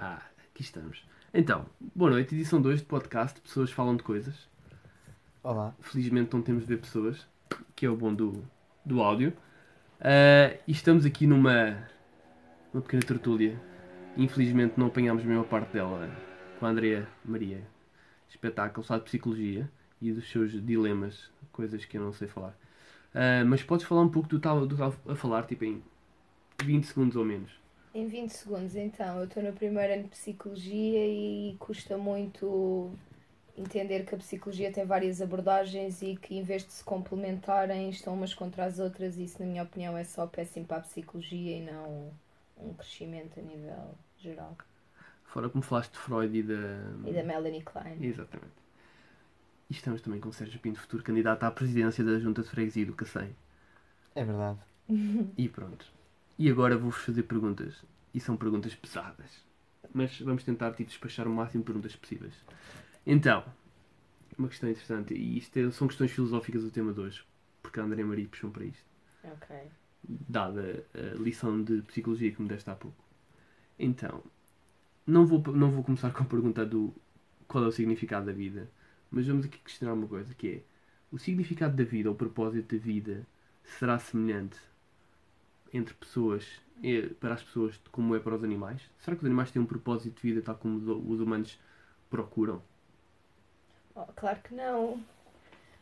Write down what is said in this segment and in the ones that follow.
Ah, aqui estamos. Então, boa noite, edição 2 de podcast Pessoas Falam de Coisas. Olá. Felizmente não temos de ver pessoas, que é o bom do, do áudio. Ah, e estamos aqui numa, numa pequena tertúlia. Infelizmente não apanhámos a mesma parte dela com a Andrea Maria. Espetáculo, sabe de psicologia e dos seus dilemas, coisas que eu não sei falar. Ah, mas podes falar um pouco do do tal a falar, tipo em 20 segundos ou menos. Em 20 segundos, então, eu estou no primeiro ano de psicologia e custa muito entender que a psicologia tem várias abordagens e que em vez de se complementarem estão umas contra as outras e isso na minha opinião é só péssimo para a psicologia e não um crescimento a nível geral. Fora como falaste de Freud e da. E da Melanie Klein. Exatamente. E estamos também com o Sérgio Pinto, futuro candidato à presidência da Junta de Freguesia do Cacém. É verdade. E pronto. E agora vou-vos fazer perguntas. E são perguntas pesadas. Mas vamos tentar tipo, despachar o máximo de perguntas possíveis. Então, uma questão interessante. E isto é- são questões filosóficas do tema de hoje. Porque a André Maria puxou para isto. Ok. Dada a lição de psicologia que me deste há pouco. Então, não vou, não vou começar com a pergunta do qual é o significado da vida. Mas vamos aqui questionar uma coisa, que é o significado da vida, ou o propósito da vida, será semelhante entre pessoas, para as pessoas, como é para os animais? Será que os animais têm um propósito de vida tal como os- os humanos procuram? Oh, claro que não.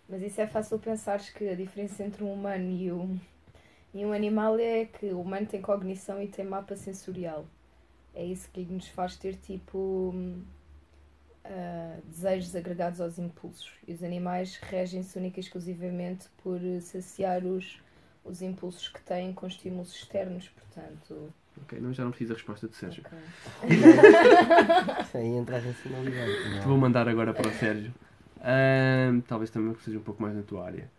Mas isso é fácil pensares que a diferença entre um humano e um, e um animal é que o humano tem cognição e tem mapa sensorial. É isso que nos faz ter tipo hum, ah, desejos agregados aos impulsos. E os animais regem-se única e exclusivamente por saciar os, os impulsos que têm com estímulos externos, portanto. Ok, não, já não preciso da resposta de Sérgio. ok. Isso aí entra a racionalidade. não é? Vou mandar agora para o Sérgio. Ahm, talvez também seja um pouco mais na tua área.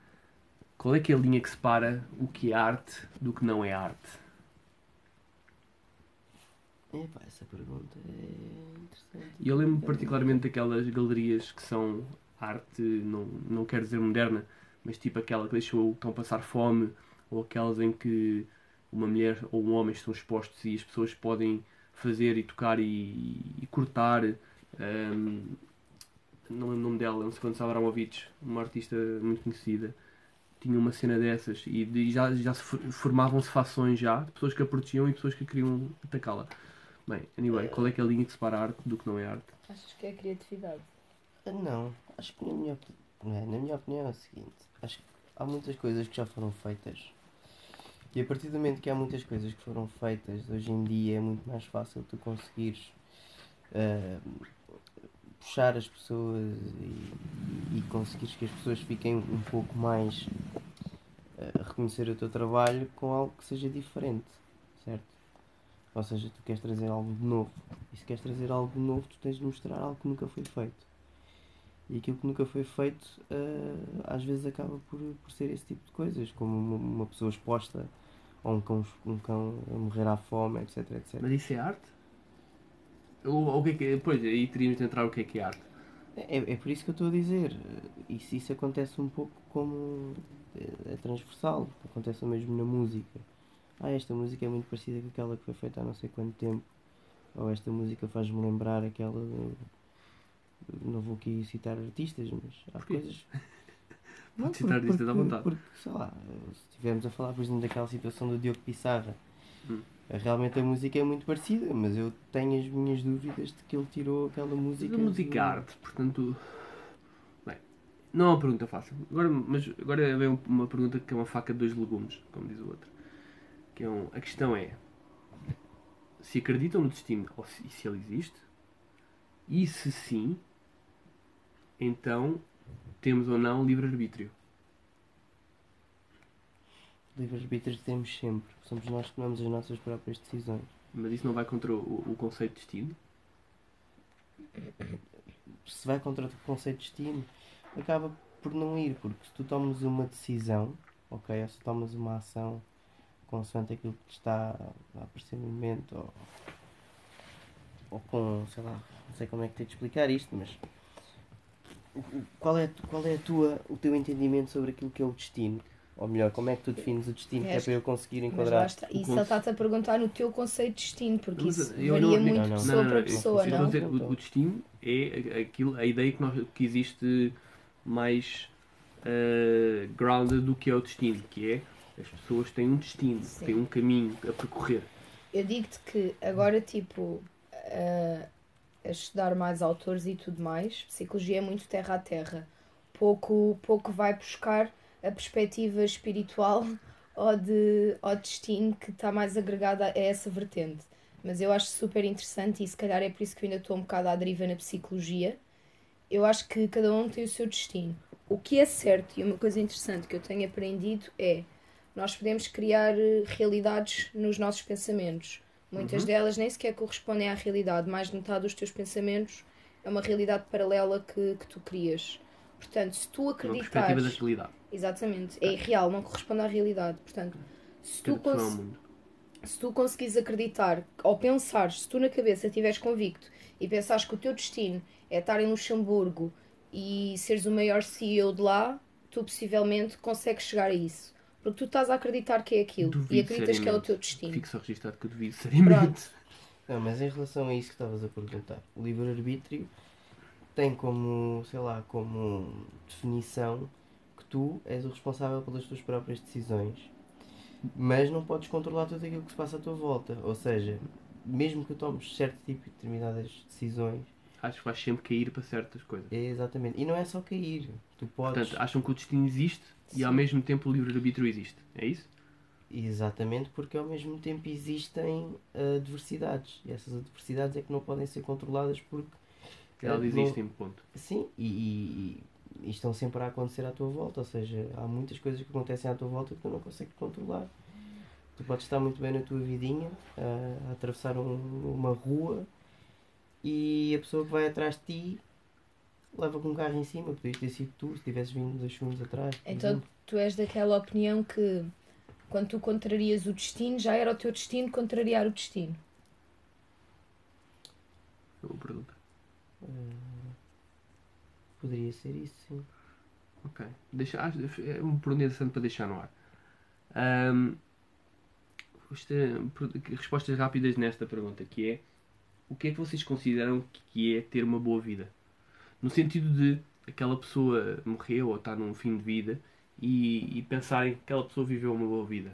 Qual é que é a linha que separa o que é arte do que não é arte? Epá, essa pergunta é interessante. E eu lembro particularmente daquelas galerias que são arte, não, não quero dizer moderna, mas tipo aquela que deixou estão a passar fome, ou aquelas em que uma mulher ou um homem estão expostos e as pessoas podem fazer e tocar e, e cortar. ahm, não lembro o nome dela, não sei quando Abramovich, uma artista muito conhecida, tinha uma cena dessas e de- já, já se for- formavam-se fações já, de pessoas que a protegiam e pessoas que queriam atacá-la. Bem, anyway, qual é que é a linha que separa a arte do que não é arte? Achas que é criatividade? Ah, Não, acho que na minha, é, na minha opinião é o seguinte. Acho que há muitas coisas que já foram feitas. E a partir do momento que há muitas coisas que foram feitas, hoje em dia é muito mais fácil tu conseguires ah, puxar as pessoas e, e conseguires que as pessoas fiquem um pouco mais ah, a reconhecer o teu trabalho com algo que seja diferente, certo? Ou seja, tu queres trazer algo de novo. E se queres trazer algo de novo, tu tens de mostrar algo que nunca foi feito. E aquilo que nunca foi feito, ah, às vezes acaba por, por ser esse tipo de coisas, como uma, uma pessoa exposta ou um cão, um cão a morrer à fome, etc, etc. Mas isso é arte? Ou, o que é que é? Pois, aí teríamos de entrar o que é que é arte. É, é por isso que eu estou a dizer. Isso, isso acontece um pouco como. É, é transversal. Acontece o mesmo na música. Ah, esta música é muito parecida com aquela que foi feita há não sei quanto tempo. Ou esta música faz-me lembrar aquela. do- Não vou aqui citar artistas, mas há Porquê? coisas. Pode citar artistas à vontade. Porque, sei lá, se estivermos a falar, por exemplo, daquela situação do Diogo Pissarra, Hum. realmente a música é muito parecida, mas eu tenho as minhas dúvidas de que ele tirou aquela música. Mas a música é arte, portanto. Bem, não é uma pergunta fácil. Agora, mas agora vem uma pergunta que é uma faca de dois legumes, como diz o outro. Que é um, a questão é se acreditam no destino ou se, se ele existe, e se sim, então temos ou não livre-arbítrio. Livre-arbítrio temos sempre. Somos nós que tomamos as nossas próprias decisões. Mas isso não vai contra o, o conceito de destino? Se vai contra o conceito de destino, acaba por não ir, porque se tu tomas uma decisão, ok, ou se tomas uma ação consoante aquilo que te está a aparecer no momento, ou, ou com, sei lá, não sei como é que tenho de explicar isto, mas qual é, qual é a tua, o teu entendimento sobre aquilo que é o destino? Ou melhor, como é que tu defines o destino? Que é para eu conseguir Mas enquadrar. está. o Isso ele está-te a perguntar no teu conceito de destino, porque Mas isso eu varia não- muito não, de não. pessoa Não, não, para eu- pessoa, não? dizer, o, o destino é aquilo, a ideia que, nós, que existe mais eh, grounded do que é o destino, que é as pessoas têm um destino, Sim. têm um caminho a percorrer. Eu digo-te que agora, tipo, a, a estudar mais autores e tudo mais, psicologia é muito terra a terra. Pouco, pouco vai buscar a perspectiva espiritual ou de ou destino que está mais agregada a essa vertente. Mas eu acho super interessante e se calhar é por isso que eu ainda estou um bocado à deriva na psicologia. Eu acho que cada um tem o seu destino. O que é certo e uma coisa interessante que eu tenho aprendido é nós podemos criar eh, realidades nos nossos pensamentos. Muitas Uhum. delas nem sequer correspondem à realidade. Mais de metade dos teus pensamentos é uma realidade paralela que, que tu crias. Portanto, se tu Uma perspectiva da realidade. Exatamente, é irreal, não corresponde à realidade. Portanto, se tu, é cons- se tu conseguires acreditar ou pensares, se tu na cabeça estiveres convicto e pensares que o teu destino é estar em Luxemburgo e seres o maior CEO de lá, tu possivelmente consegues chegar a isso. Porque tu estás a acreditar que é aquilo Duvido e acreditas que é o seriamente. teu destino. Fico só registado que eu duvido seriamente. Pronto. Não, mas em relação a isso que estavas a perguntar, o livre-arbítrio tem como, sei lá, como definição que tu és o responsável pelas tuas próprias decisões, mas não podes controlar tudo aquilo que se passa à tua volta. Ou seja, mesmo que tomes certo tipo de determinadas decisões, Acho que vais sempre cair para certas coisas. é exatamente. E não é só cair, tu podes. Portanto, acham que o destino existe e ao Sim. mesmo tempo o livre-arbítrio existe. É isso? Exatamente, porque ao mesmo tempo existem adversidades. E essas adversidades é que não podem ser controladas porque. Elas eh, não- existem, ponto. Sim, e, e- e estão sempre a acontecer à tua volta. Ou seja, há muitas coisas que acontecem à tua volta que tu não consegues controlar. Tu podes estar muito bem na tua vidinha, a, a atravessar um- uma rua e a pessoa que vai atrás de ti leva com um carro em cima. Podias ter sido tu se tivesses vindo dois segundos atrás. Então exemplo. tu és daquela opinião que quando tu contrarias o destino, já era o teu destino contrariar o destino. É uma pergunta. Poderia ser isso, sim. Ok. Deixa, acho- é uma pergunta interessante para deixar no ar. É, per- respostas rápidas nesta pergunta, que é o que é que vocês consideram que é ter uma boa vida? No sentido de aquela pessoa morreu ou está num fim de vida e, e pensarem que aquela pessoa viveu uma boa vida.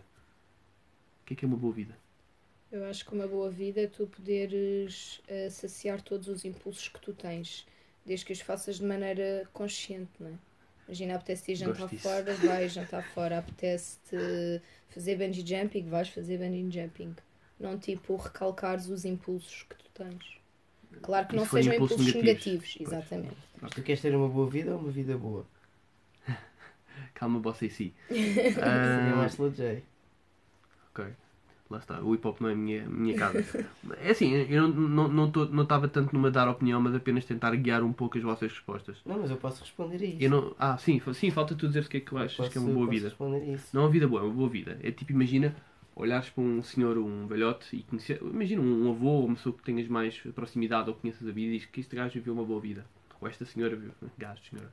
O que é que é uma boa vida? Eu acho que uma boa vida é tu poderes eh, saciar todos os impulsos que tu tens, desde que os faças de maneira consciente, não é? Imagina, apetece ir jantar fora, vais jantar fora. Apetece-te fazer bungee jumping, vais fazer bungee jumping. Não tipo recalcares os impulsos que Claro que não sejam impulsos impulsos negativos? negativos, exatamente. Mas tu queres ter uma boa vida ou uma vida boa? Calma, você e si. Seria Ah, mais slow J. Ok. Lá está, o hip hop não é a minha, minha casa. É assim, eu não não não não estava tanto numa dar opinião, mas apenas tentar guiar um pouco as vossas respostas. Não, mas eu posso responder a isso. Eu não, ah, sim, sim, falta tu dizer o que é que tu achas Posso- que é uma boa posso vida. responder a isso. Não é uma vida boa, é uma boa vida. É tipo, imagina, olhares para um senhor, um velhote, e conhecer, imagina um avô ou uma pessoa que tenhas mais proximidade ou conheças a vida e diz que este gajo viveu uma boa vida. Ou esta senhora viveu, gajo, senhora.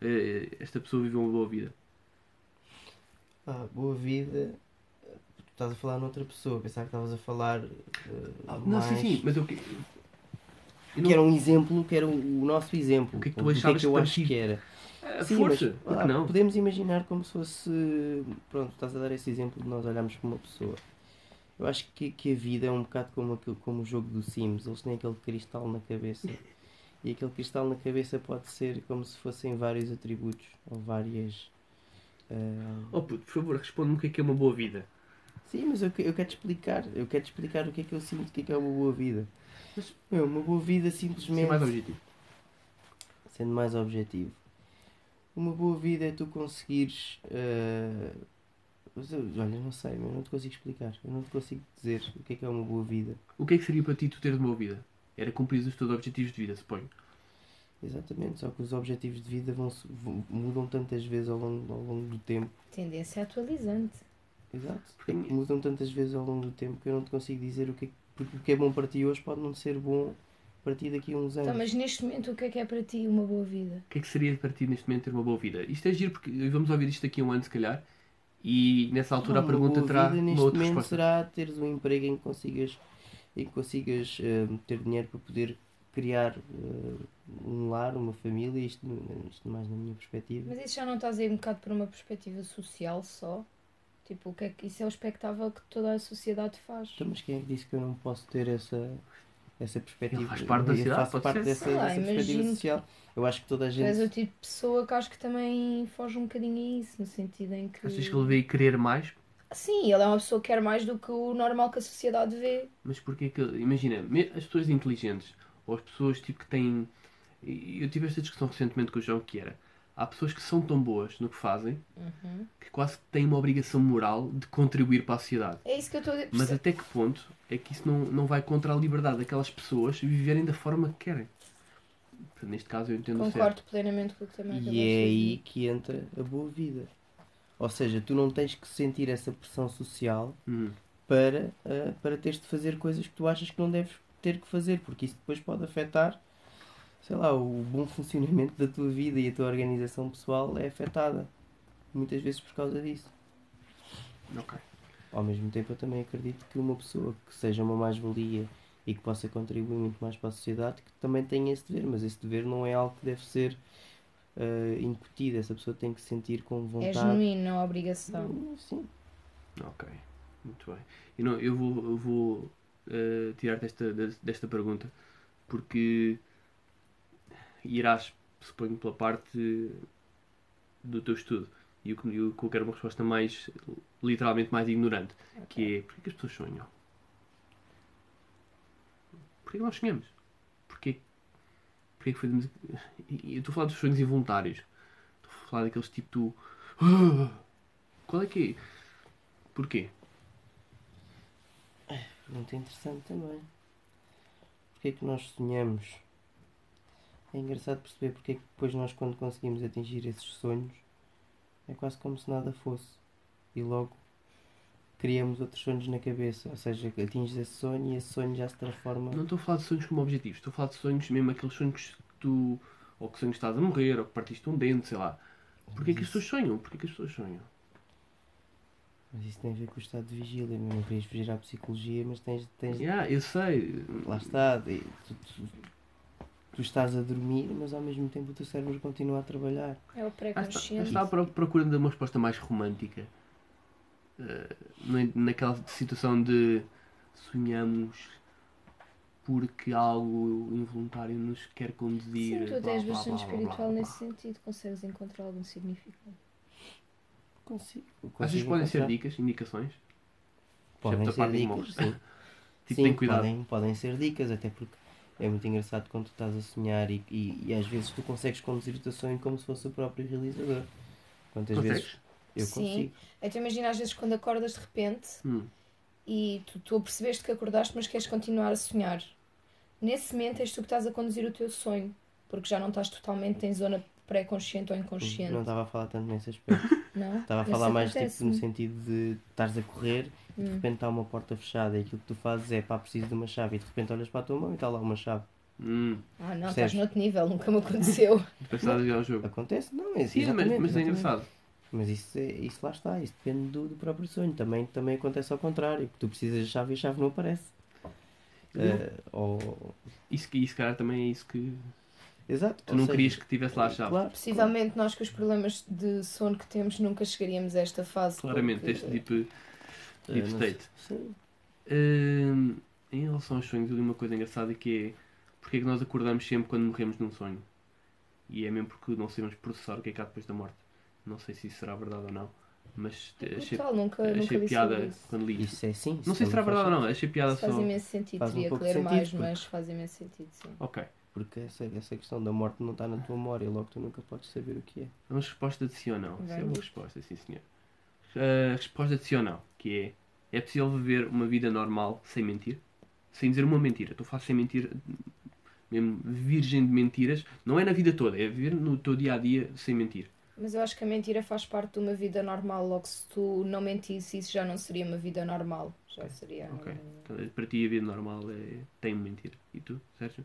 Eh, Esta pessoa viveu uma boa vida. Ah, boa vida. Tu estás a falar noutra pessoa, pensava que estavas a falar. Ah, não, mais... sim, sim, mas eu, que- eu Que era um exemplo, que era o, o nosso exemplo. O que é que tu achavas que eu que acho partido? que era? Ah, Sim, força, mas, que não? Podemos imaginar como se fosse. Pronto, estás a dar esse exemplo de nós olharmos para uma pessoa. Eu acho que, que a vida é um bocado como, aquilo, como o jogo do Sims. Eles têm aquele cristal na cabeça. E aquele cristal na cabeça pode ser como se fossem vários atributos ou várias. ah, Oh puto, por favor, responde-me o que é que é uma boa vida. Sim, mas eu, eu quero te explicar. Eu quero te explicar o que é que eu sinto, o que é que é uma boa vida. Mas- Meu, uma boa vida simplesmente. mais objetivo. sendo mais objetivo. Uma boa vida é tu conseguires. eu- olha, não sei, mas eu não te consigo explicar. Eu não te consigo dizer o que é que é uma boa vida. O que é que seria para ti tu teres uma boa vida? Era cumprir os teus objetivos de vida, suponho. Exatamente, só que os objetivos de vida vão, mudam tantas vezes ao longo, ao longo do tempo. Tendência atualizante. Exato. É que mudam tantas vezes ao longo do tempo que eu não te consigo dizer o que é, porque o que é bom para ti hoje pode não ser bom para ti daqui a uns anos. Então, mas neste momento, o que é que é para ti uma boa vida? O que é que seria para ti neste momento ter uma boa vida? Isto é giro porque vamos ouvir isto daqui a um ano, se calhar, E nessa altura Não, a pergunta terá vida uma neste outra momento resposta. será teres um emprego em que consigas, em que consigas eh, ter dinheiro para poder criar eh, um lar, uma família, isto, isto mais na minha perspectiva. Mas isso já não estás a ir um bocado por uma perspectiva social só? Tipo, o que é que isso é o espectável que toda a sociedade faz? Então, mas quem é que disse que eu não posso ter essa, essa perspectiva? Ele faz parte da Eu sociedade, faço parte ser. dessa, lá, dessa perspectiva social. Eu acho que toda a és gente. o tipo de pessoa que acho que também foge um bocadinho a isso, no sentido em que. Achas que ele veio querer mais? Sim, ele é uma pessoa que quer mais do que o normal que a sociedade vê. Mas porquê que. Imagina, as pessoas inteligentes, ou as pessoas tipo que têm. Eu tive esta discussão recentemente com o João que era. Há pessoas que são tão boas no que fazem Uhum. que quase que têm uma obrigação moral de contribuir para a sociedade. É isso que eu estou a dizer. Mas até que ponto é que isso não, não vai contra a liberdade daquelas pessoas viverem da forma que querem? Neste caso eu entendo certo. Concordo plenamente com o que também E é aí dizer. que entra a boa vida. Ou seja, tu não tens que sentir essa pressão social Hum. para, eh, para teres de fazer coisas que tu achas que não deves ter que fazer, porque isso depois pode afetar, sei lá, o bom funcionamento da tua vida e a tua organização pessoal é afetada. Muitas vezes por causa disso. Ok. Ao mesmo tempo, eu também acredito que uma pessoa que seja uma mais-valia e que possa contribuir muito mais para a sociedade, que também tenha esse dever, mas esse dever não é algo que deve ser eh, incutido. Essa pessoa tem que sentir com É vontade. genuíno, não é obrigação. Hum, Sim. Ok. Muito bem. E não, eu vou, eu vou eh, tirar-te desta, desta pergunta porque irás, suponho, pela parte do teu estudo. E eu, eu quero uma resposta mais, literalmente mais ignorante, que é, porquê que as pessoas sonham? Porquê que nós sonhamos? Porquê, porquê que fazemos... Eu estou a falar dos sonhos involuntários. Estou a falar daqueles tipo tu... Qual é que é? Porquê? Muito interessante também. Porque é que nós sonhamos? É engraçado perceber porque é que depois nós quando conseguimos atingir esses sonhos é quase como se nada fosse. E logo criamos outros sonhos na cabeça. Ou seja, atinges esse sonho e esse sonho já se transforma. Não estou a falar de sonhos como objetivos, estou a falar de sonhos mesmo aqueles sonhos que tu. ou que sonhos estás a morrer, ou que partiste um dente, sei lá. Porquê que as pessoas sonham? Porquê que as pessoas sonham? Mas isso tem a ver com o estado de vigília. mesmo. Não querias fugir à psicologia, mas tens. tens Yeah, eu sei. Lá está. e Tu, tu- tu estás a dormir, mas ao mesmo tempo o teu cérebro continua a trabalhar. É o está, pré-consciente. está pro- procurando uma resposta mais romântica. Na- naquela situação de sonhamos porque algo involuntário nos quer conduzir. Sim, tu até blá, és blá, bastante blá, blá, espiritual blá, blá. nesse sentido. Consegues encontrar algum significado. Consigo. Consigo podem ser dicas, indicações. Podem excepto ser dicas, sim. Tipo, sim, tem cuidado. Podem, podem ser dicas, até porque é muito engraçado quando tu estás a sonhar e, e, e às vezes tu consegues conduzir o teu sonho como se fosse o próprio realizador. Quantas Consegues? vezes eu Sim. consigo. Então imagina às vezes quando acordas de repente Hum. e tu, tu percebeste que acordaste, mas queres continuar a sonhar. Nesse momento és tu que estás a conduzir o teu sonho, porque já não estás totalmente em zona pré-consciente ou inconsciente. Não estava a falar tanto nesse aspecto. Não? Estava a falar mais tipo, no sentido de estares a correr e de Hum. repente está uma porta fechada e aquilo que tu fazes é pá, preciso de uma chave e de repente olhas para a tua mão e está lá uma chave. Hum. Ah, não, Percebes? estás noutro nível, nunca me aconteceu. Pensar a jogar o jogo. Acontece? Não, é Sim, mas, exatamente, mas é engraçado. Mas isso, é, isso lá está, isso depende do, do próprio sonho. Também, também acontece ao contrário, que tu precisas de chave e a chave não aparece. Eh, ou... Isso, que- isso, cara, também é isso que. Exato. Tu ou não seja, querias que tivesse lá a chave. Claro, Possivelmente nós com os problemas de sono que temos nunca chegaríamos a esta fase. Claramente, porque- este tipo claro. deep não state. Sim. Hum, em relação aos sonhos, eu li uma coisa engraçada que é porque é que nós acordamos sempre quando morremos num sonho? E é mesmo porque não sabemos processar o que é que há depois da morte. Não sei se isso será verdade ou não, mas É achei, brutal, nunca, nunca achei li piada isso. quando li. Isso é sim. Não sei se será também verdade ou faz não, achei piada Isso faz só. imenso sentido, Faz um teria que pouco ler mais, porque- mas faz imenso sentido, sim. Ok. Porque essa, essa questão da morte não está na tua memória, logo tu nunca podes saber o que é. Vamos resposta de sim ou não. Isso é uma resposta, sim senhor. A resposta de sim ou não, que é é possível viver uma vida normal sem mentir? Sem dizer uma mentira. Estou a falar sem mentir, mesmo virgem de mentiras. Não é na vida toda, é viver no teu dia a dia sem mentir. Mas eu acho que a mentira faz parte de uma vida normal, logo se tu não mentisse, isso já não seria uma vida normal. Já seria. Ok. Para ti a vida normal é tem mentir. E tu, Sérgio?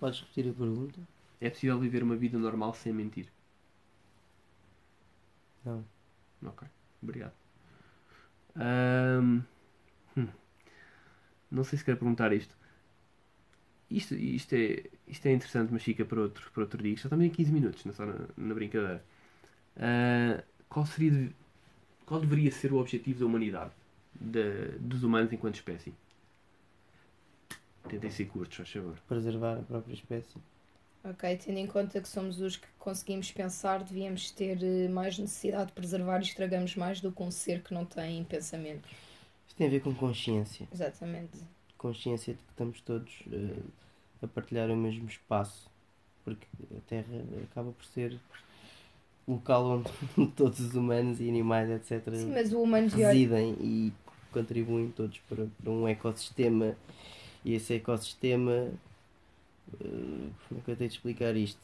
Podes repetir a pergunta? É possível viver uma vida normal sem mentir? Não. Ok, obrigado. Ahm, hum. Não sei se quero perguntar isto. Isto, isto, é, isto é interessante, mas fica para outro, para outro dia. Isto Já estamos em 15 minutos, não é só na, na brincadeira. Ah, qual, seria, de- qual deveria ser o objetivo da humanidade? Da- dos humanos enquanto espécie? Tentem ser curtos, faz favor. Preservar a própria espécie. Ok, tendo em conta que somos os que conseguimos pensar, devíamos ter eh, mais necessidade de preservar e estragamos mais do que um ser que não tem pensamento. Isto tem a ver com consciência. Exatamente. Consciência de que estamos todos eh, a partilhar o mesmo espaço. Porque a Terra acaba por ser o local onde todos os humanos e animais, etc., Sim, mas o humano devia residem e contribuem todos para, para um ecossistema. E esse ecossistema. eh, como é de explicar isto?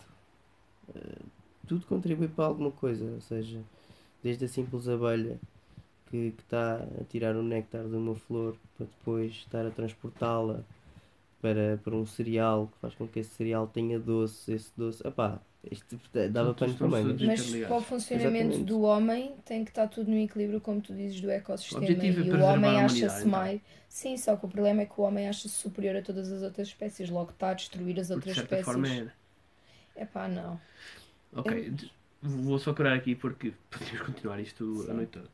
Eh, tudo contribui para alguma coisa, ou seja, desde a simples abelha que, está a tirar o néctar de uma flor para depois estar a transportá-la para, para um cereal que faz com que esse cereal tenha doce, esse doce. Epá, isto dava São pano todos- para todos Mas para o funcionamento Exatamente. do homem tem que estar tudo no equilíbrio, como tu dizes, do ecossistema. O objetivo é e o preservar homem a acha-se humanidade, então. mais. Sim, só que o problema é que o homem acha-se superior a todas as outras espécies, logo está a destruir as Porque, outras de certa espécies. forma é. É pá, não. Ok, Eu- vou só curar aqui porque podemos continuar isto a Sim. noite toda.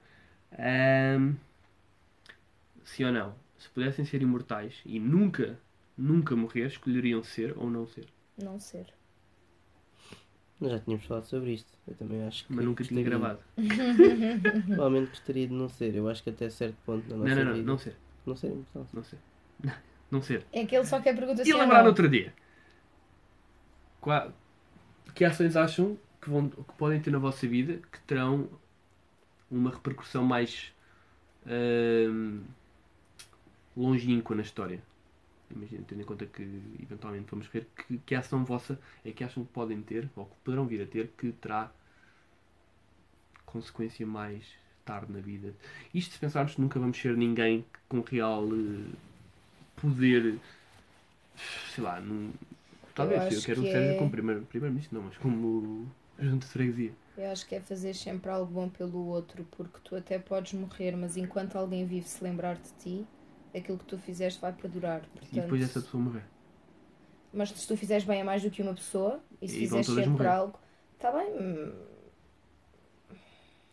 Ahm, sim ou não? Se pudessem ser imortais e nunca, nunca morrer, escolheriam ser ou não ser. Não ser. Nós já tínhamos falado sobre isto. Eu também acho que. Mas nunca tinha gostaria- gravado. Provavelmente gostaria de não ser. Eu acho que até certo ponto na Não, nossa não, não, vida. não ser. Não ser imortal. Não ser. Não ser. É que ele só quer perguntar E assim. lembrar no outro dia. Qua- Que ações acham que, vão, que podem ter na vossa vida que terão uma repercussão mais ahm, longínqua na história? Imagina, tendo em conta que eventualmente vamos ver que, que ação vossa é que acham que podem ter, ou que poderão vir a ter, que terá consequência mais tarde na vida. Isto se pensarmos que nunca vamos ser ninguém com real eh, poder, sei lá, num, talvez, eu, acho quero que seja é- como primeiro, primeiro-ministro, não, mas como junto de freguesia. Eu acho que é fazer sempre algo bom pelo outro, porque tu até podes morrer, mas enquanto alguém vive se lembrar de ti, aquilo que tu fizeste vai perdurar. E Portanto, depois essa pessoa morrer. Mas se tu fizeres bem a mais do que uma pessoa e se E fizeres sempre morrer. algo, está bem. hum,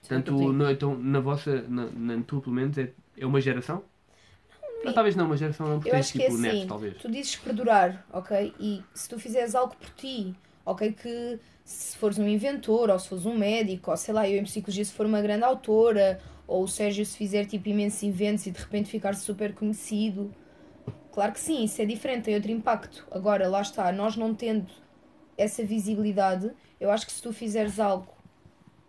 tenho- no- então, na vossa, na, na tua, pelo menos, é, é uma geração? Não, talvez não, uma geração não, porque tens acho que é tipo netos, assim, talvez. tu dizes perdurar, ok? E se tu fizeres algo por ti, ok? Que se fores um inventor, ou se fores um médico, ou sei lá, eu em psicologia se for uma grande autora, ou o Sérgio se fizer tipo imensos inventos e de repente ficar super conhecido. Claro que sim, isso é diferente, tem outro impacto. Agora, lá está, nós não tendo essa visibilidade, eu acho que se tu fizeres algo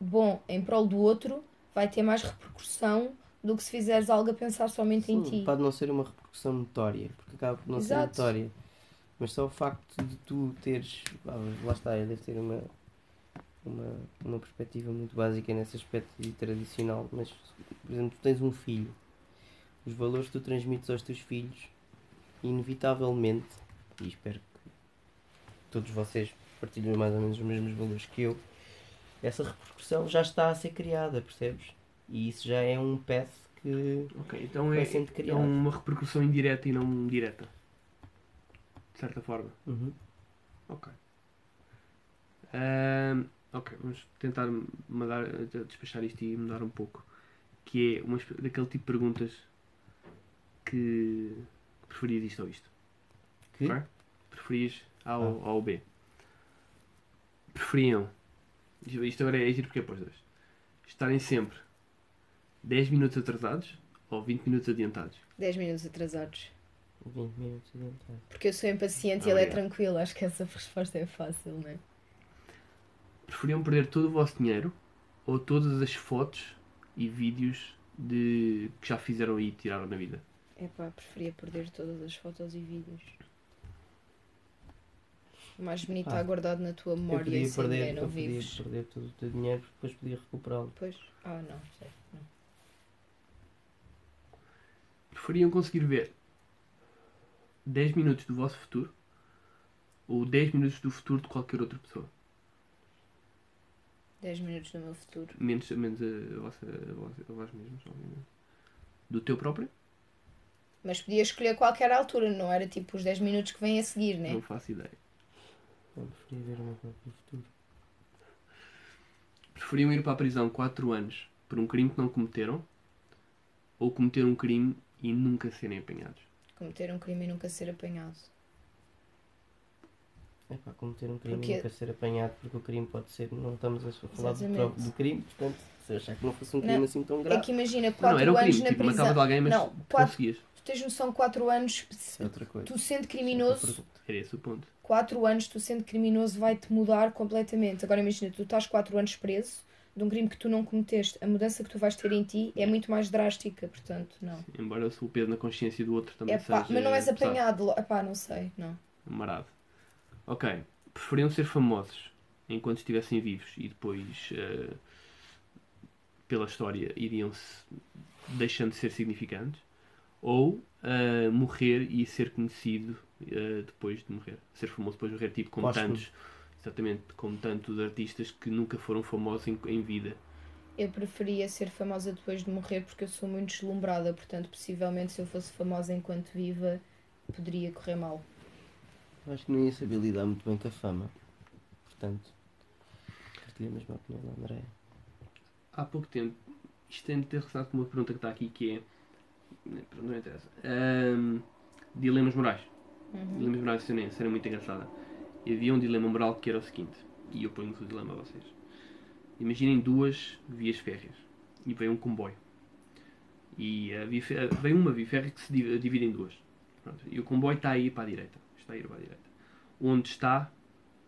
bom em prol do outro, vai ter mais repercussão do que se fizeres algo a pensar somente em Sim, ti. pode não ser uma repercussão notória, porque acaba por não ser Exato. notória. Mas só o facto de tu teres. ah, lá está, deve ter uma, uma, uma perspectiva muito básica nesse aspecto e tradicional. Mas, por exemplo, tu tens um filho. Os valores que tu transmites aos teus filhos, inevitavelmente, e espero que todos vocês partilhem mais ou menos os mesmos valores que eu, essa repercussão já está a ser criada, percebes? E isso já é um path que Ok, então é, sendo é criado. uma repercussão indireta e não direta. De certa forma. Uhum. Ok. Ok, vamos tentar mudar, eh, despachar isto e mudar um pouco. Que é uma, daquele tipo de perguntas que preferias isto ou isto. Que? Ok? Preferias A ou, Ah. Ou B. Preferiam. Isto agora é giro porque é para os dois. Estarem sempre 10 minutos atrasados ou 20 minutos adiantados. 10 minutos atrasados. 20 minutos adiantado. Porque eu sou impaciente e ele é Obrigado. tranquilo. Acho que essa resposta é fácil, não é? Preferiam perder todo o vosso dinheiro ou todas as fotos e vídeos de que já fizeram e tiraram na vida? Epá, preferia perder todas as fotos e vídeos. O mais bonito Ah, está guardado na tua Eu memória podia e sem ninguém perder, não eu podia vives. perder todo o teu dinheiro porque depois podia recuperá-lo. Pois. Ah, não, sei. Não. Preferiam conseguir ver 10 minutos do vosso futuro ou 10 minutos do futuro de qualquer outra pessoa? 10 minutos do meu futuro. Menos, menos a, vossa, a, vossa, a vós mesmos, obviamente. Do teu próprio? Mas podia escolher qualquer altura, não era tipo os 10 minutos que vêm a seguir, né? Não faço ideia. Preferia ver o meu próprio futuro. Preferiam ir para a prisão 4 anos por um crime que não cometeram ou cometer um crime e nunca serem apanhados? Cometer um crime e nunca ser apanhado. É para cometer um crime Porque- e nunca ser apanhado, porque o crime pode ser. Não estamos a falar do, do crime, portanto, se eu achar que não fosse um Não, crime assim tão É grave, que imagina, Não, não, era 4 um anos crime. na Tipo, prisão. alguém, mas Não, tu quatro- conseguias. Tu tens noção, 4 anos, isso é outra coisa. tu sendo é criminoso. Era esse o ponto. 4 anos tu sendo criminoso vai-te mudar completamente. Agora imagina, tu estás 4 anos preso de um crime que tu não cometeste. A mudança que tu vais ter em ti é muito mais drástica, portanto, não. Embora o peso na consciência do outro também É pá, seja mas não és apanhado. É pá, não sei, não. Marado. Ok. Preferiam ser famosos enquanto estivessem vivos e depois, eh, pela história, iriam-se deixando de ser significantes? Ou eh, morrer e ser conhecido eh, depois de morrer? Ser famoso depois de morrer, tipo como Póstumo. tantos, exatamente, como tantos artistas que nunca foram famosos em, em vida. Eu preferia ser famosa depois de morrer porque eu sou muito deslumbrada, portanto, possivelmente se eu fosse famosa enquanto viva, poderia correr mal. Eu acho que não ia saber lidar muito bem com a fama. Portanto, partilho a mesma opinião da Andréia. há pouco tempo, isto tem de ter relacionado com uma pergunta que está aqui que é. Não interessa. Ahm, dilemas morais. Uhum. Dilemas morais serem, serem muito engraçada. E havia um dilema moral que era o seguinte, e eu ponho-vos o dilema a vocês. Imaginem duas vias férreas e vem um comboio. E a via vem uma via férrea que se div- divide em duas. Pronto. E o comboio está a ir para a direita. Está a ir para a direita. Onde está.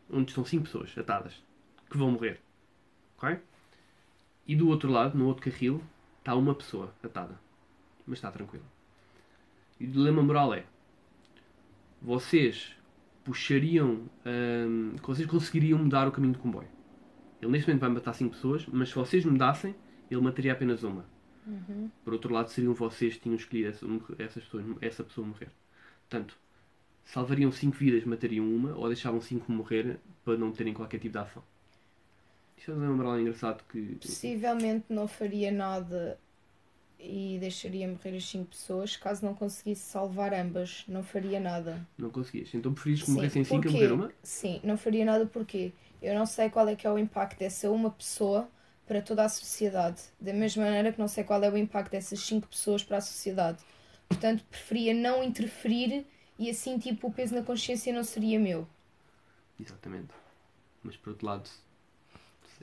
Onde estão cinco pessoas atadas que vão morrer. Ok? E do outro lado, no outro carril, está uma pessoa atada. Mas está tranquila. E o dilema moral é: vocês puxariam. hum, vocês conseguiriam mudar o caminho do comboio. Ele neste momento vai matar 5 pessoas, mas se vocês mudassem, ele mataria apenas uma. Uhum. Por outro lado, seriam vocês que tinham escolhido essa, essas pessoas, essa pessoa morrer. Portanto, salvariam 5 vidas, matariam uma, ou deixavam 5 morrer para não terem qualquer tipo de ação. Isto é um moral engraçado que. Possivelmente não faria nada e deixaria morrer as 5 pessoas caso não conseguisse salvar ambas. Não faria nada. Não conseguias. Então preferias que morressem 5 a morrer uma? Sim, não faria nada porque eu não sei qual é que é o impacto dessa uma pessoa para toda a sociedade. Da mesma maneira que não sei qual é o impacto dessas cinco pessoas para a sociedade. Portanto, preferia não interferir e assim, tipo, o peso na consciência não seria meu. Exatamente. Mas por outro lado,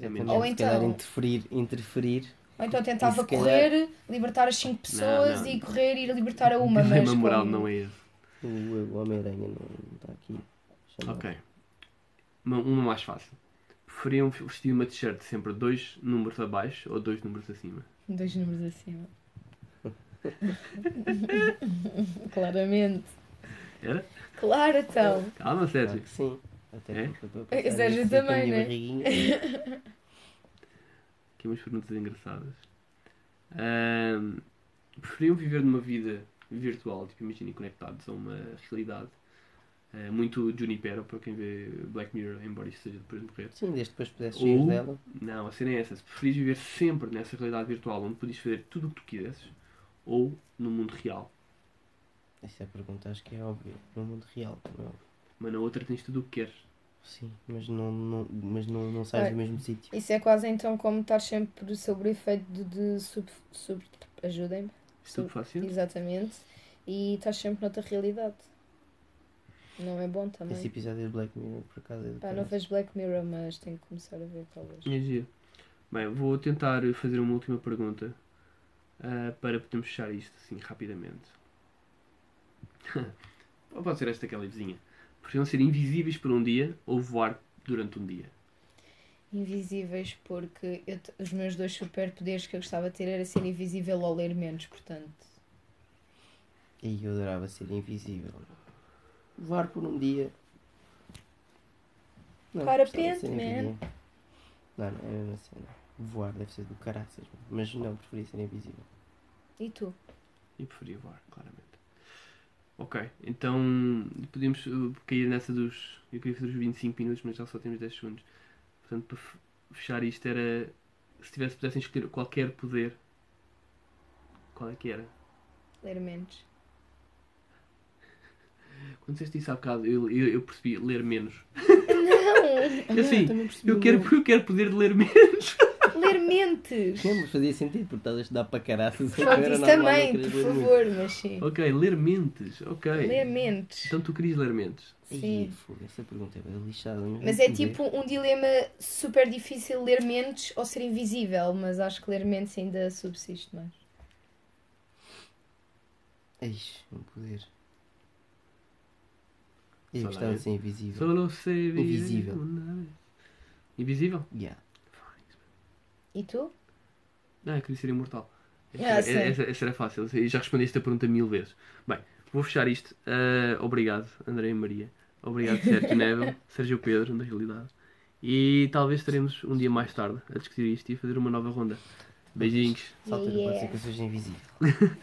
é menos. Ou então- interferir, interferir. Ou então tentava calhar- correr, libertar as cinco pessoas não. e correr e ir libertar a O uma, dilema mas moral como- não é esse. O, o Homem-Aranha não, não está aqui. chamado. Ok. Uma, uma mais fácil. Preferiam vestir uma t-shirt sempre dois números abaixo ou dois números acima? Dois números acima. Claramente. Era? Claro, então. Calma, Claro Sérgio. que sim. Até É? É, Sérgio também, né? Aqui umas perguntas engraçadas. Ahm, preferiam viver numa vida virtual, tipo, imaginem conectados a uma realidade eh, muito Junipero, para quem vê Black Mirror, embora isto seja depois de morrer. Sim, desde depois pudesses Ou- sair dela. Não, a cena é essa. Se preferires viver sempre nessa realidade virtual, onde podias fazer tudo o que tu quisesses, ou no mundo real. Essa é a pergunta, acho que é óbvio. No mundo real, não é? Mas na outra tens tudo o que queres. Sim, mas não, não, mas não, não sais É. do mesmo sítio. Isso é quase então como estar sempre sobre o efeito de, de sub, sub, ajudem-me. Sub- Estupefaciente? Exatamente. E estás sempre noutra realidade. Não é bom também. Esse episódio de Black Mirror, por acaso, é Pá, não vejo Black Mirror, mas tenho que começar a ver talvez. É giro. Bem, vou tentar fazer uma última pergunta ah, para podermos fechar isto assim rapidamente. Ou pode ser esta aquela vizinha. Preferiam ser invisíveis por um dia ou voar durante um dia? Invisíveis, porque eu os meus dois superpoderes que eu gostava de ter era ser invisível ou ler menos, portanto. E eu adorava ser invisível. Voar por um dia. Não, Parapente, man. invisível. Não, não, é a mesma cena. Voar deve ser do caraças. Mas não, preferia ser invisível. E tu? E preferia voar, claramente. Ok, então podemos uh, cair nessa dos. Eu queria fazer os 25 minutos, mas já só temos 10 segundos. Portanto, pref- fechar isto era se tivesse pudessem escolher qualquer poder, qual é que era? Ler menos. Quando disseste isso há bocado, eu, eu, eu percebi ler menos. Não! Assim, também percebi Eu o quero, eu quero poder ler menos. Ler mentes! Não, mas fazia sentido, porque estás a estudar para caraças. Pronto, isso também, não por favor, mas sim. ok, ler mentes. Ok. Ler mentes. Então tu querias ler mentes. Sim. Ih, essa pergunta é bem lixada. Mas é tipo um dilema super difícil ler mentes ou ser invisível, mas acho que ler mentes ainda subsiste mais. Eixe, um poder. Eu Só gostava não de ser invisível. Solo sei viver Invisível. Invisível? Yeah. E tu? Ah, eu queria ser imortal. Essa, Ah, sim. essa, essa era fácil. Eu já respondi esta pergunta mil vezes. Bem, vou fechar isto. Ah, obrigado, André e Maria. Obrigado, Sérgio Neville, Sérgio Pedro, na realidade. E talvez estaremos um dia mais tarde a discutir isto e a fazer uma nova ronda. Beijinhos. Salta, Yeah, pode ser que eu seja invisível.